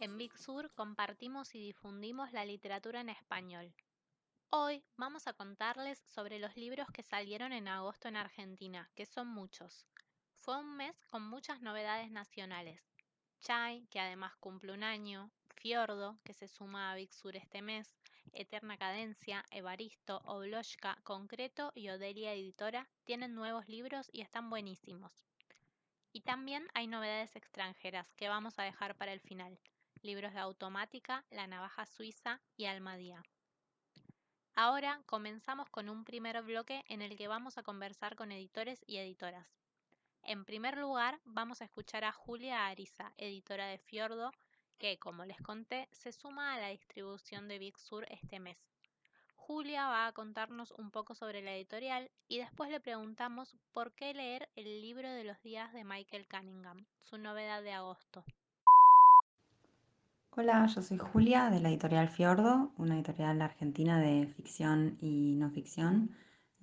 En Big Sur compartimos y difundimos la literatura en español. Hoy vamos a contarles sobre los libros que salieron en agosto en Argentina, que son muchos. Fue un mes con muchas novedades nacionales. Chai, que además cumple un año, Fiordo, que se suma a Big Sur este mes, Eterna Cadencia, Evaristo, Obloshka, Concreto y Odelia Editora tienen nuevos libros y están buenísimos. Y también hay novedades extranjeras que vamos a dejar para el final. Libros de automática, La navaja suiza y Almadía. Ahora comenzamos con un primer bloque en el que vamos a conversar con editores y editoras. En primer lugar, vamos a escuchar a Julia Ariza, editora de Fiordo, que, como les conté, se suma a la distribución de Big Sur este mes. Julia va a contarnos un poco sobre la editorial y después le preguntamos por qué leer el libro de los días de Michael Cunningham, su novedad de agosto. Hola, yo soy Julia de la editorial Fiordo, una editorial argentina de ficción y no ficción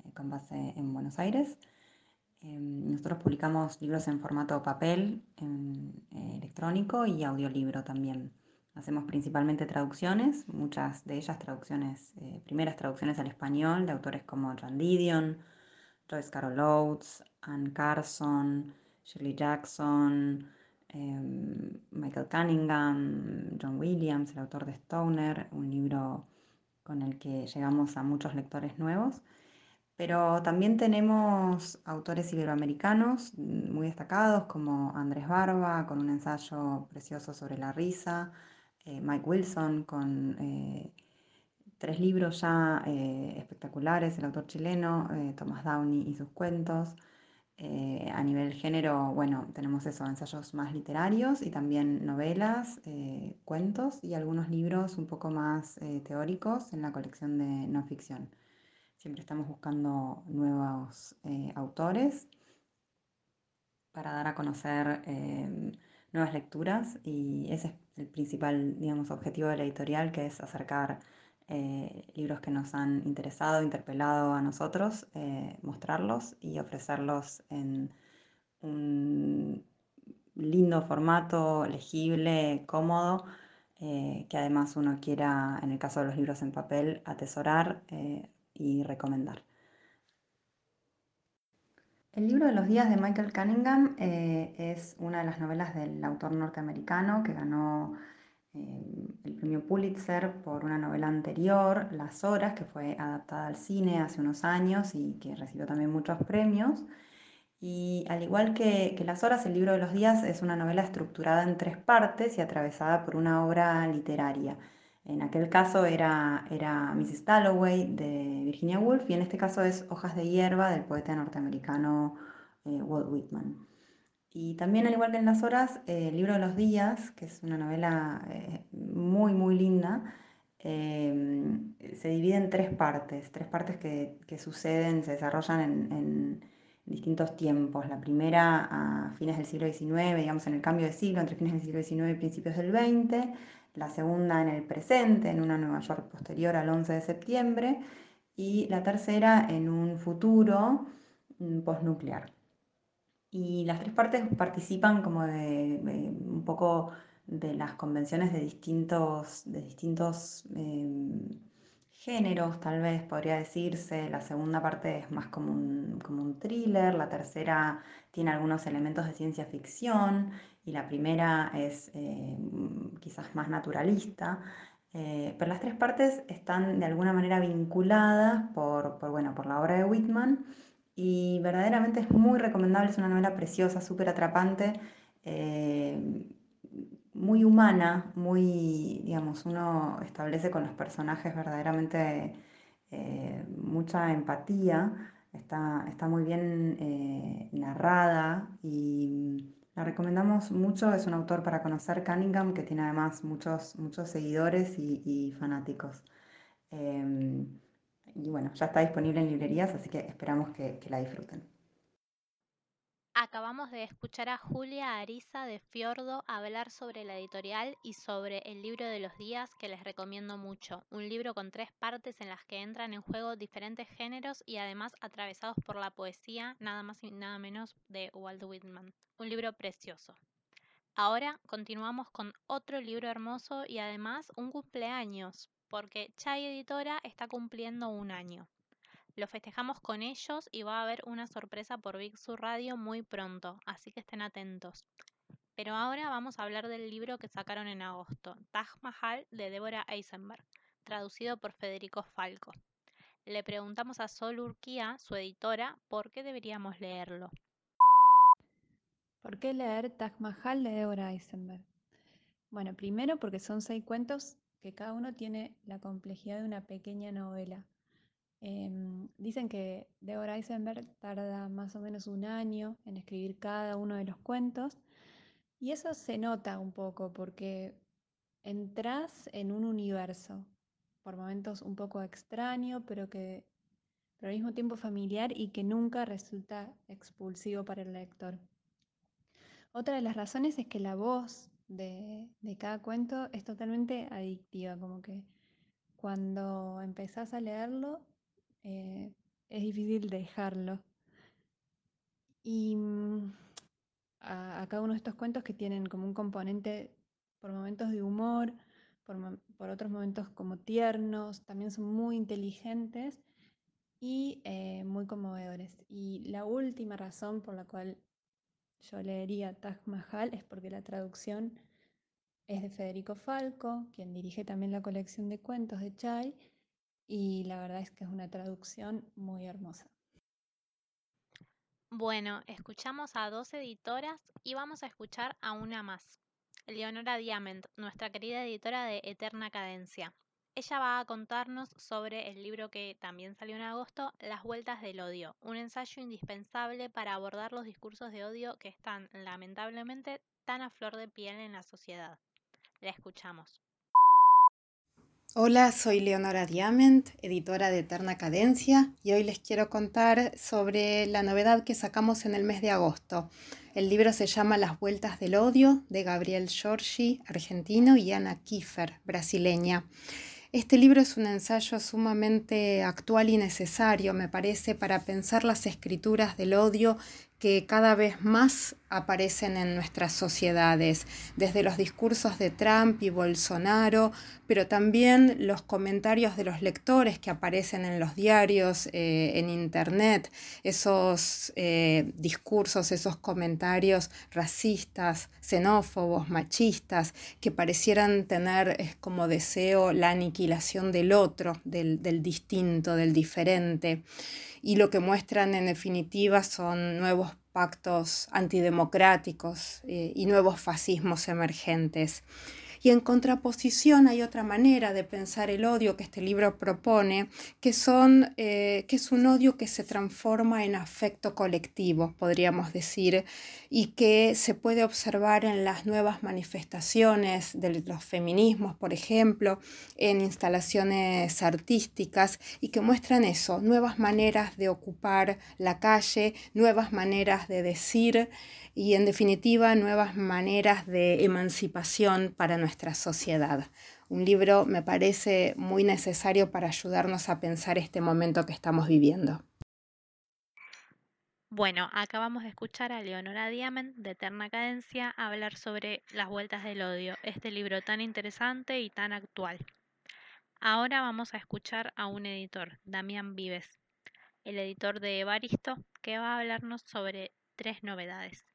eh, con base en Buenos Aires. Em, nosotros publicamos libros en formato papel, eh, electrónico y audiolibro también. Hacemos principalmente traducciones, muchas de ellas traducciones, eh, primeras traducciones al español de autores como John Didion, Joyce Carol Oates, Anne Carson, Shirley Jackson, em, Michael Cunningham, John Williams, el autor de Stoner, un libro con el que llegamos a muchos lectores nuevos. Pero también tenemos autores iberoamericanos muy destacados como Andrés Barba con un ensayo precioso sobre la risa, eh, Mike Wilson con eh, tres libros ya eh, espectaculares, el autor chileno, Thomas Downey y sus cuentos. a nivel género, bueno, tenemos eso, ensayos más literarios y también novelas, cuentos y algunos libros un poco más teóricos en la colección de no ficción. Siempre estamos buscando nuevos autores para dar a conocer nuevas lecturas y ese es el principal, digamos, objetivo de la editorial, que es acercar eh, libros que nos han interesado, interpelado a nosotros, eh, mostrarlos y ofrecerlos en un lindo formato, legible, cómodo, eh, que además uno quiera, en el caso de los libros en papel, atesorar y recomendar. El libro de los días de Michael Cunningham eh, es una de las novelas del autor norteamericano que ganó eh, el premio Pulitzer por una novela anterior, Las Horas, que fue adaptada al cine hace unos años y que recibió también muchos premios. Y al igual que, que, Las Horas, el libro de los días es una novela estructurada en tres partes y atravesada por una obra literaria. En aquel caso era, era Mrs. Dalloway de Virginia Woolf y en este caso es Hojas de hierba del poeta norteamericano eh, Walt Whitman. Y también, al igual que en Las Horas, eh, el libro de los días, que es una novela eh, muy, muy linda, se divide en tres partes, tres partes que, que suceden, se desarrollan en, en, distintos tiempos. La primera a fines del siglo XIX, digamos en el cambio de siglo, entre fines del siglo XIX y principios del XX la segunda en el presente, en una Nueva York posterior al 11 de septiembre, y la tercera en un futuro mm, postnuclear. Y las tres partes participan como de, un poco de las convenciones de distintos, de distintos em, géneros, tal vez podría decirse. La segunda parte es más como un, como un thriller, la tercera tiene algunos elementos de ciencia ficción y la primera es eh, quizás más naturalista. Eh, pero las tres partes están de alguna manera vinculadas por, bueno, por la obra de Whitman y verdaderamente es muy recomendable, es una novela preciosa, súper atrapante, eh, muy humana, muy, digamos, uno establece con los personajes verdaderamente mucha empatía, está, está muy bien narrada y la recomendamos mucho, es un autor para conocer Cunningham que tiene además muchos, muchos seguidores y, fanáticos. Em, y bueno, ya está disponible en librerías, así que esperamos que, que la disfruten. Acabamos de escuchar a Julia Ariza de Fiordo hablar sobre la editorial y sobre el libro de los días que les recomiendo mucho. Un libro con tres partes en las que entran en juego diferentes géneros y además atravesados por la poesía, nada más y nada menos de Walt Whitman un libro precioso. Ahora continuamos con otro libro hermoso y además un cumpleaños, porque Chai Editora está cumpliendo un año. Lo festejamos con ellos y va a haber una sorpresa por Big Sur Radio muy pronto, así que estén atentos. Pero ahora vamos a hablar del libro que sacaron en agosto, Taj Mahal de Débora Eisenberg, traducido por Federico Falco. Le preguntamos a Sol Urquía, su editora, por qué deberíamos leerlo. ¿Por qué leer Taj Mahal de Débora Eisenberg? Bueno, primero porque son seis cuentos que cada uno tiene la complejidad de una pequeña novela. Em, dicen que Deborah Eisenberg tarda más o menos un año en escribir cada uno de los cuentos y eso se nota un poco porque entras en un universo, por momentos un poco extraño, pero que pero al mismo tiempo familiar y que nunca resulta expulsivo para el lector. Otra de las razones es que la voz de, de cada cuento es totalmente adictiva, como que cuando empezás a leerlo eh, es difícil dejarlo. Y mm, a, cada uno de estos cuentos que tienen como un componente por momentos de humor, por, otros momentos como tiernos, también son muy inteligentes y eh, muy conmovedores. Y la última razón por la cual yo leería Taj Mahal es porque la traducción es de Federico Falco, quien dirige también la colección de cuentos de Chai, y la verdad es que es una traducción muy hermosa. Bueno, escuchamos a dos editoras y vamos a escuchar a una más. Leonora Diamant, nuestra querida editora de Eterna Cadencia. Ella va a contarnos sobre el libro que también salió en agosto, Las Vueltas del Odio, un ensayo indispensable para abordar los discursos de odio que están lamentablemente tan a flor de piel en la sociedad. La escuchamos. Hola, soy Leonora Diamant, editora de Eterna Cadencia, y hoy les quiero contar sobre la novedad que sacamos en el mes de agosto. El libro se llama Las Vueltas del Odio, de Gabriel Giorgi, argentino, y Ana Kiefer, brasileña. Este libro es un ensayo sumamente actual y necesario, me parece, para pensar las escrituras del odio que cada vez más aparecen en nuestras sociedades, desde los discursos de Trump y Bolsonaro, pero también los comentarios de los lectores que aparecen en los diarios, eh, en Internet, esos eh, discursos, esos comentarios racistas, xenófobos, machistas, que parecieran tener como deseo la aniquilación del otro, del, del distinto, del diferente y lo que muestran en definitiva son nuevos pactos antidemocráticos eh, y nuevos fascismos emergentes. Y en contraposición hay otra manera de pensar el odio que este libro propone, que, son, eh, que es un odio que se transforma en afecto colectivo, podríamos decir, y que se puede observar en las nuevas manifestaciones de los feminismos, por ejemplo, en instalaciones artísticas, y que muestran eso, nuevas maneras de ocupar la calle, nuevas maneras de decir y en definitiva nuevas maneras de emancipación para nuestra sociedad. Un libro me parece muy necesario para ayudarnos a pensar este momento que estamos viviendo. Bueno, acabamos de escuchar a Leonora Diamant de Eterna Cadencia hablar sobre Las Vueltas del Odio, este libro tan interesante y tan actual. Ahora vamos a escuchar a un editor, Damián Vives, el editor de Evaristo, que va a hablarnos sobre tres novedades.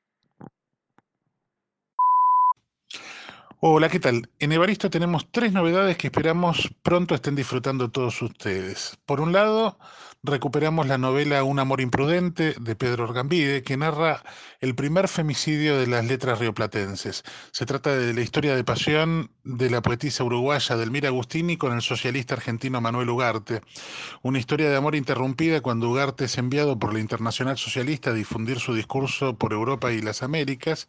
Hola, ¿qué tal? En Evaristo tenemos tres novedades que esperamos pronto estén disfrutando todos ustedes. Por un lado, recuperamos la novela Un amor imprudente de Pedro Orgambide, que narra el primer femicidio de las letras rioplatenses. Se trata de la historia de pasión de la poetisa uruguaya Delmira Agustini con el socialista argentino Manuel Ugarte. Una historia de amor interrumpida cuando Ugarte es enviado por la Internacional Socialista a difundir su discurso por Europa y las Américas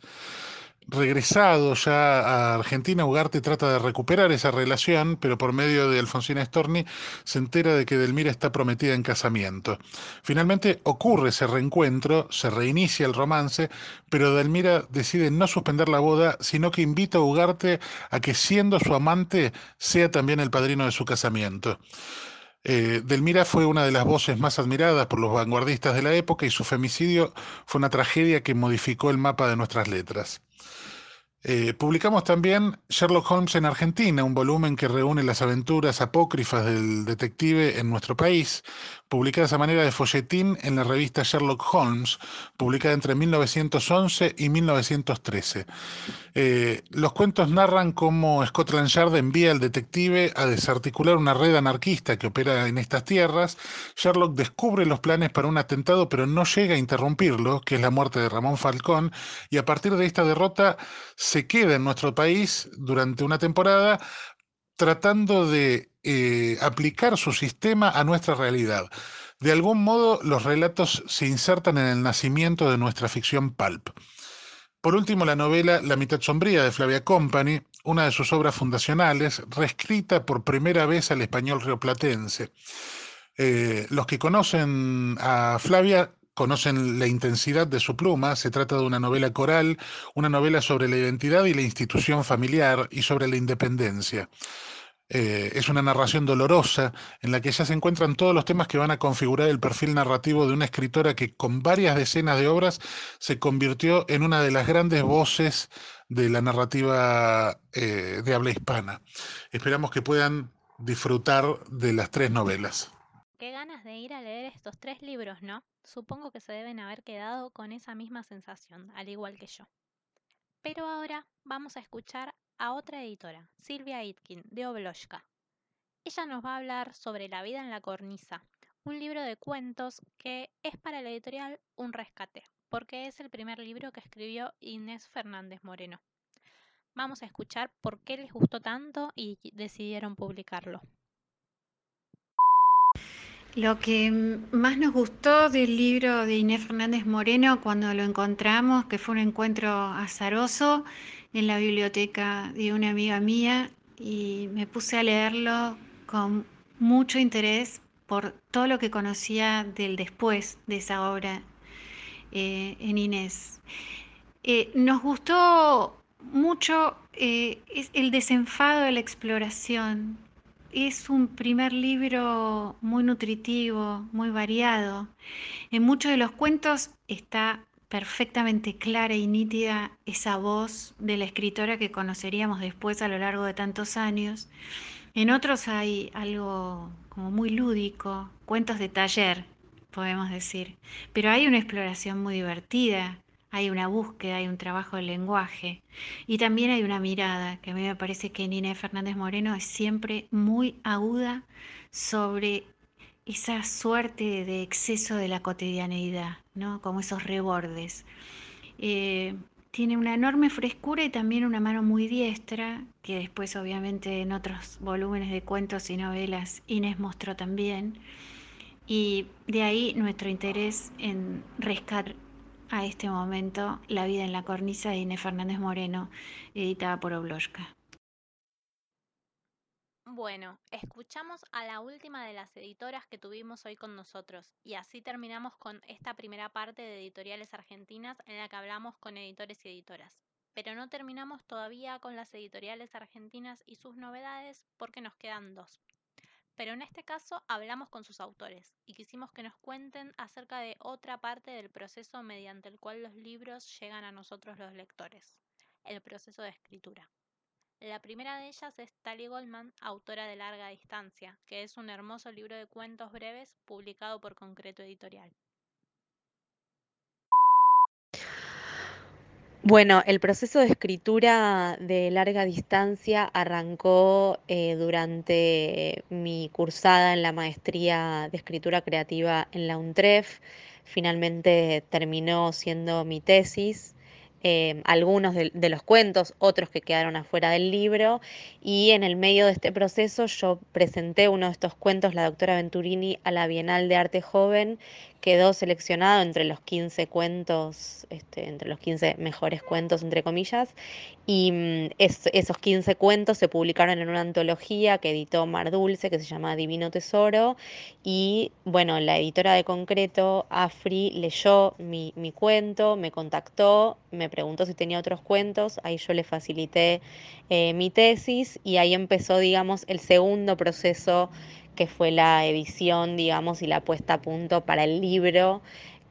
regresado ya a Argentina, Ugarte trata de recuperar esa relación, pero por medio de Alfonsina Storni se entera de que Delmira está prometida en casamiento. Finalmente ocurre ese reencuentro, se reinicia el romance, pero Delmira decide no suspender la boda, sino que invita a Ugarte a que siendo su amante sea también el padrino de su casamiento. Eh, Delmira fue una de las voces más admiradas por los vanguardistas de la época y su femicidio fue una tragedia que modificó el mapa de nuestras letras. Eh, publicamos también Sherlock Holmes en Argentina, un volumen que reúne las aventuras apócrifas del detective en nuestro país, publicadas a manera de folletín en la revista Sherlock Holmes, publicada entre 1911 y 1913. Eh, los cuentos narran cómo Scotland Yard envía al detective a desarticular una red anarquista que opera en estas tierras. Sherlock descubre los planes para un atentado, pero no llega a interrumpirlo, que es la muerte de Ramón Falcón, y a partir de esta derrota se queda en nuestro país durante una temporada tratando de eh, aplicar su sistema a nuestra realidad. De algún modo, los relatos se insertan en el nacimiento de nuestra ficción pulp. Por último, la novela La mitad sombría de Flavia Company, una de sus obras fundacionales, reescrita por primera vez al español rioplatense. Eh, los que conocen a Flavia conocen la intensidad de su pluma. Se trata de una novela coral, una novela sobre la identidad y la institución familiar y sobre la independencia. Eh, es una narración dolorosa en la que ya se encuentran todos los temas que van a configurar el perfil narrativo de una escritora que con varias decenas de obras se convirtió en una de las grandes voces de la narrativa eh, de habla hispana. Esperamos que puedan disfrutar de las tres novelas. Qué ganas de ir a leer estos tres libros, ¿no? Supongo que se deben haber quedado con esa misma sensación, al igual que yo. Pero ahora vamos a escuchar a otra editora, Silvia Itkin, de Obloshka. Ella nos va a hablar sobre La vida en la cornisa, un libro de cuentos que es para la editorial un rescate, porque es el primer libro que escribió Inés Fernández Moreno. Vamos a escuchar por qué les gustó tanto y decidieron publicarlo. Lo que más nos gustó del libro de Inés Fernández Moreno cuando lo encontramos, que fue un encuentro azaroso en la biblioteca de una amiga mía y me puse a leerlo con mucho interés por todo lo que conocía del después de esa obra eh, en Inés. Eh, nos gustó mucho eh, el desenfado de la exploración, es un primer libro muy nutritivo, muy variado. En muchos de los cuentos está perfectamente clara y nítida esa voz de la escritora que conoceríamos después a lo largo de tantos años. En otros hay algo como muy lúdico, cuentos de taller, podemos decir, pero hay una exploración muy divertida, hay una búsqueda, hay un trabajo del lenguaje y también hay una mirada que a mí me parece que Nina Fernández Moreno es siempre muy aguda sobre esa suerte de exceso de la cotidianeidad, ¿no? como esos rebordes. Eh, tiene una enorme frescura y también una mano muy diestra, que después obviamente en otros volúmenes de cuentos y novelas Inés mostró también. Y de ahí nuestro interés en rescatar a este momento La vida en la cornisa de Inés Fernández Moreno, editada por Obloshka. Bueno, escuchamos a la última de las editoras que tuvimos hoy con nosotros y así terminamos con esta primera parte de editoriales argentinas en la que hablamos con editores y editoras. Pero no terminamos todavía con las editoriales argentinas y sus novedades porque nos quedan dos pero en este caso hablamos con sus autores y quisimos que nos cuenten acerca de otra parte del proceso mediante el cual los libros llegan a nosotros los lectores, el proceso de escritura. La primera de ellas es Tali Goldman, autora de Larga Distancia, que es un hermoso libro de cuentos breves publicado por Concreto Editorial. Bueno, el proceso de escritura de larga distancia arrancó eh, durante mi cursada en la maestría de escritura creativa en la UNTREF. Finalmente terminó siendo mi tesis Em, algunos de, los cuentos, otros que quedaron afuera del libro. Y en el medio de este proceso yo presenté uno de estos cuentos, la doctora Venturini, a la Bienal de Arte Joven. Quedó seleccionado entre los 15 cuentos, este, entre los 15 mejores cuentos, entre comillas. Y mm, esos 15 cuentos se publicaron en una antología que editó Mar Dulce, que se llama Divino Tesoro. Y bueno, la editora de concreto, Afri, leyó mi, mi cuento, me contactó, me preguntó si tenía otros cuentos, ahí yo le facilité eh, mi tesis y ahí empezó, digamos, el segundo proceso que fue la edición, digamos, y la puesta a punto para el libro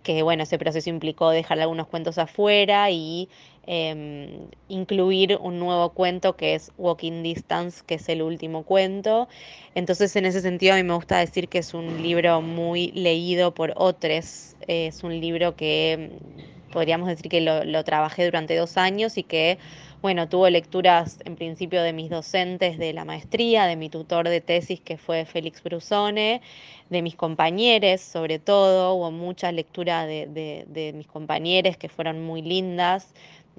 que bueno, ese proceso implicó dejar algunos cuentos afuera y em, incluir un nuevo cuento que es Walking Distance, que es el último cuento. Entonces, en ese sentido, a mí me gusta decir que es un libro muy leído por otros. Es un libro que podríamos decir que lo trabajé durante dos años y que bueno, tuvo lecturas en principio de mis docentes de la maestría, de mi tutor de tesis que fue Félix Brusone, de mis compañeros sobre todo, hubo mucha lectura de, mis compañeros que fueron muy lindas,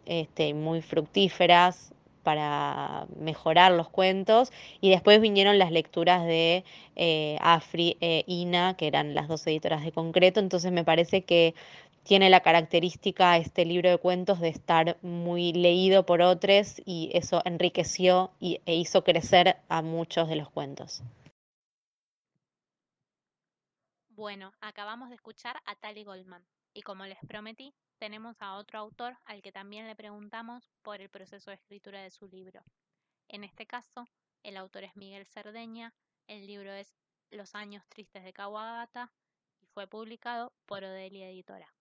este, muy fructíferas para mejorar los cuentos. Y después vinieron las lecturas de eh, Afri e Ina, que eran las dos editoras de concreto, entonces me parece que tiene la característica este libro de cuentos de estar muy leído por otros y eso enriqueció y, e hizo crecer a muchos de los cuentos. Bueno, acabamos de escuchar a Tali Goldman y como les prometí, tenemos a otro autor al que también le preguntamos por el proceso de escritura de su libro. En este caso, el autor es Miguel Cerdeña, el libro es Los años tristes de Kawabata y fue publicado por Odelia Editora.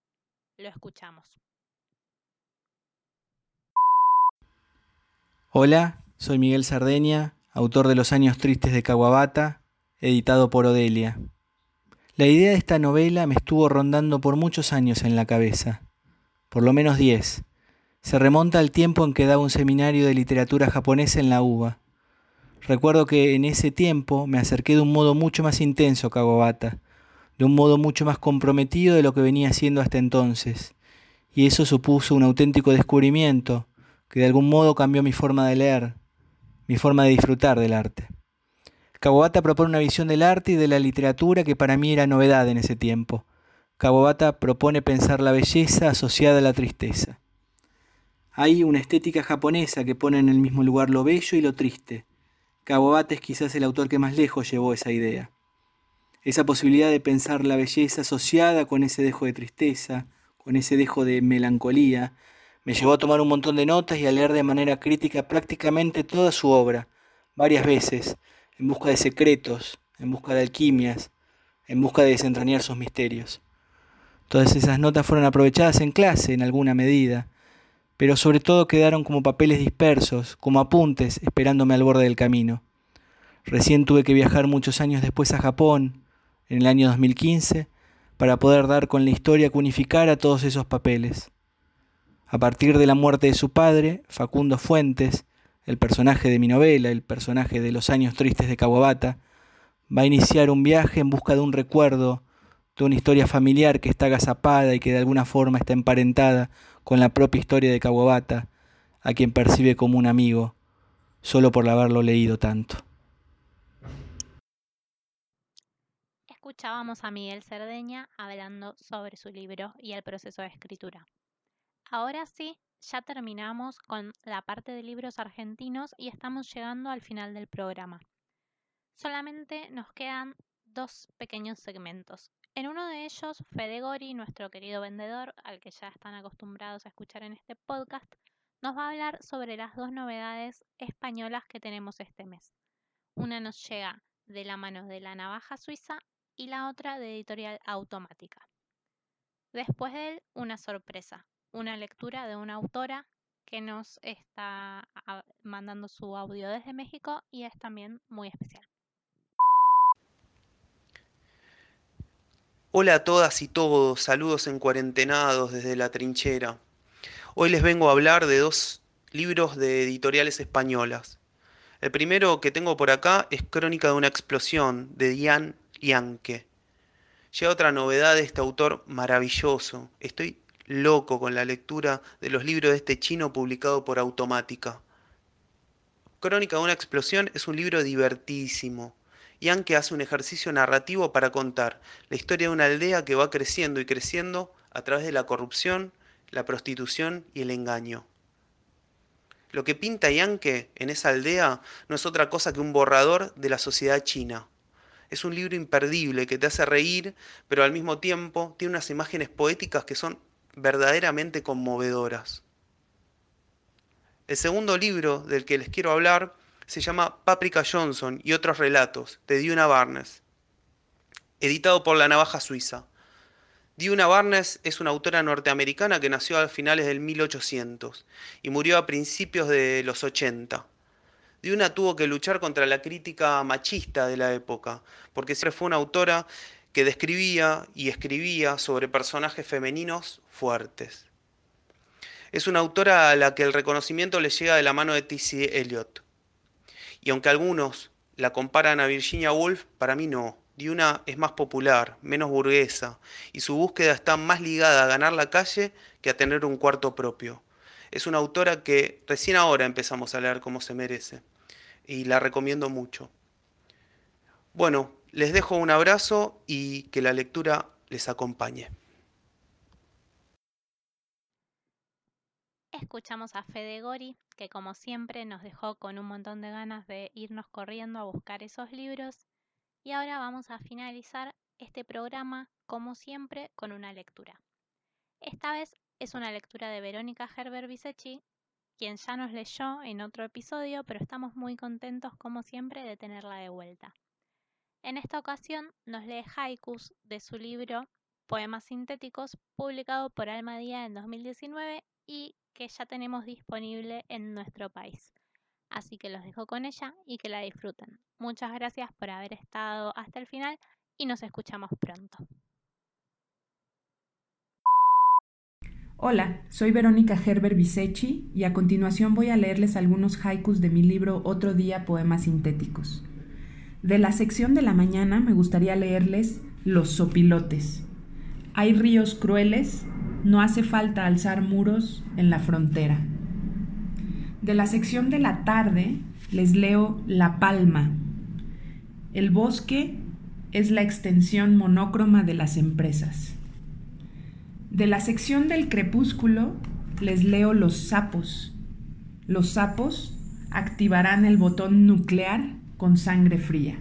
Lo escuchamos. Hola, soy Miguel Sardeña, autor de Los años tristes de Caguabata, editado por Odelia. La idea de esta novela me estuvo rondando por muchos años en la cabeza, por lo menos diez. Se remonta al tiempo en que daba un seminario de literatura japonesa en la UBA. Recuerdo que en ese tiempo me acerqué de un modo mucho más intenso a Kawabata, de un modo mucho más comprometido de lo que venía haciendo hasta entonces, y eso supuso un auténtico descubrimiento que de algún modo cambió mi forma de leer, mi forma de disfrutar del arte. Kawabata propone una visión del arte y de la literatura que para mí era novedad en ese tiempo. Kawabata propone pensar la belleza asociada a la tristeza. Hay una estética japonesa que pone en el mismo lugar lo bello y lo triste. Kawabata es quizás el autor que más lejos llevó esa idea esa posibilidad de pensar la belleza asociada con ese dejo de tristeza, con ese dejo de melancolía, me llevó a tomar un montón de notas y a leer de manera crítica prácticamente toda su obra, varias veces, en busca de secretos, en busca de alquimias, en busca de desentrañar sus misterios. Todas esas notas fueron aprovechadas en clase en alguna medida, pero sobre todo quedaron como papeles dispersos, como apuntes esperándome al borde del camino. Recién tuve que viajar muchos años después a Japón, en el año 2015 para poder dar con la historia que unificara todos esos papeles. A partir de la muerte de su padre, Facundo Fuentes, el personaje de mi novela, el personaje de Los años tristes de Kawabata, va a iniciar un viaje en busca de un recuerdo, de una historia familiar que está agazapada y que de alguna forma está emparentada con la propia historia de Kawabata, a quien percibe como un amigo, solo por haberlo leído tanto. Escuchábamos a Miguel Cerdeña hablando sobre su libro y el proceso de escritura. Ahora sí, ya terminamos con la parte de libros argentinos y estamos llegando al final del programa. Solamente nos quedan dos pequeños segmentos. En uno de ellos, Fede Gori, nuestro querido vendedor, al que ya están acostumbrados a escuchar en este podcast, nos va a hablar sobre las dos novedades españolas que tenemos este mes. Una nos llega de la mano de la navaja suiza y la otra de editorial automática. Después de él, una sorpresa, una lectura de una autora que nos está mandando su audio desde México y es también muy especial. Hola a todas y todos, saludos en cuarentenados desde la trinchera. Hoy les vengo a hablar de dos libros de editoriales españolas. El primero que tengo por acá es Crónica de una explosión de Diane Yankee. Llega otra novedad de este autor maravilloso. Estoy loco con la lectura de los libros de este chino publicado por Automática. Crónica de una explosión es un libro divertísimo. Yankee hace un ejercicio narrativo para contar la historia de una aldea que va creciendo y creciendo a través de la corrupción, la prostitución y el engaño. Lo que pinta Yankee en esa aldea no es otra cosa que un borrador de la sociedad china. Es un libro imperdible que te hace reír, pero al mismo tiempo tiene unas imágenes poéticas que son verdaderamente conmovedoras. El segundo libro del que les quiero hablar se llama Paprika Johnson y otros relatos, de Duna Barnes, editado por La Navaja Suiza. Diuna Barnes es una autora norteamericana que nació a finales del 1800 y murió a principios de los 80. Diuna tuvo que luchar contra la crítica machista de la época, porque siempre fue una autora que describía y escribía sobre personajes femeninos fuertes. Es una autora a la que el reconocimiento le llega de la mano de T.C. Eliot. Y aunque algunos la comparan a Virginia Woolf, para mí no. Diuna es más popular, menos burguesa, y su búsqueda está más ligada a ganar la calle que a tener un cuarto propio. Es una autora que recién ahora empezamos a leer como se merece, y la recomiendo mucho. Bueno, les dejo un abrazo y que la lectura les acompañe. Escuchamos a Fede Gori, que como siempre nos dejó con un montón de ganas de irnos corriendo a buscar esos libros y ahora vamos a finalizar este programa, como siempre, con una lectura. Esta vez es una lectura de Verónica Gerber Bisechi, quien ya nos leyó en otro episodio, pero estamos muy contentos, como siempre, de tenerla de vuelta. En esta ocasión nos lee haikus de su libro Poemas Sintéticos, publicado por Alma Día en 2019 y que ya tenemos disponible en nuestro país. Así que los dejo con ella y que la disfruten. Muchas gracias por haber estado hasta el final y nos escuchamos pronto. Hola, soy Verónica Gerber Bisechi y a continuación voy a leerles algunos haikus de mi libro Otro día Poemas Sintéticos. De la sección de la mañana me gustaría leerles Los sopilotes. Hay ríos crueles, no hace falta alzar muros en la frontera. De la sección de la tarde les leo La Palma. El bosque es la extensión monócroma de las empresas. De la sección del crepúsculo les leo Los sapos. Los sapos activarán el botón nuclear con sangre fría.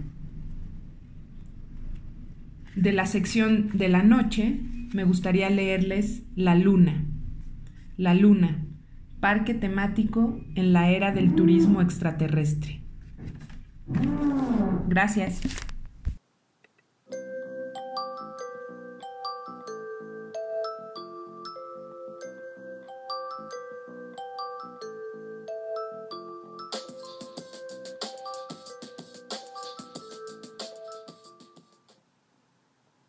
De la sección de la noche me gustaría leerles La luna. La luna, parque temático en la era del turismo extraterrestre. Gracias.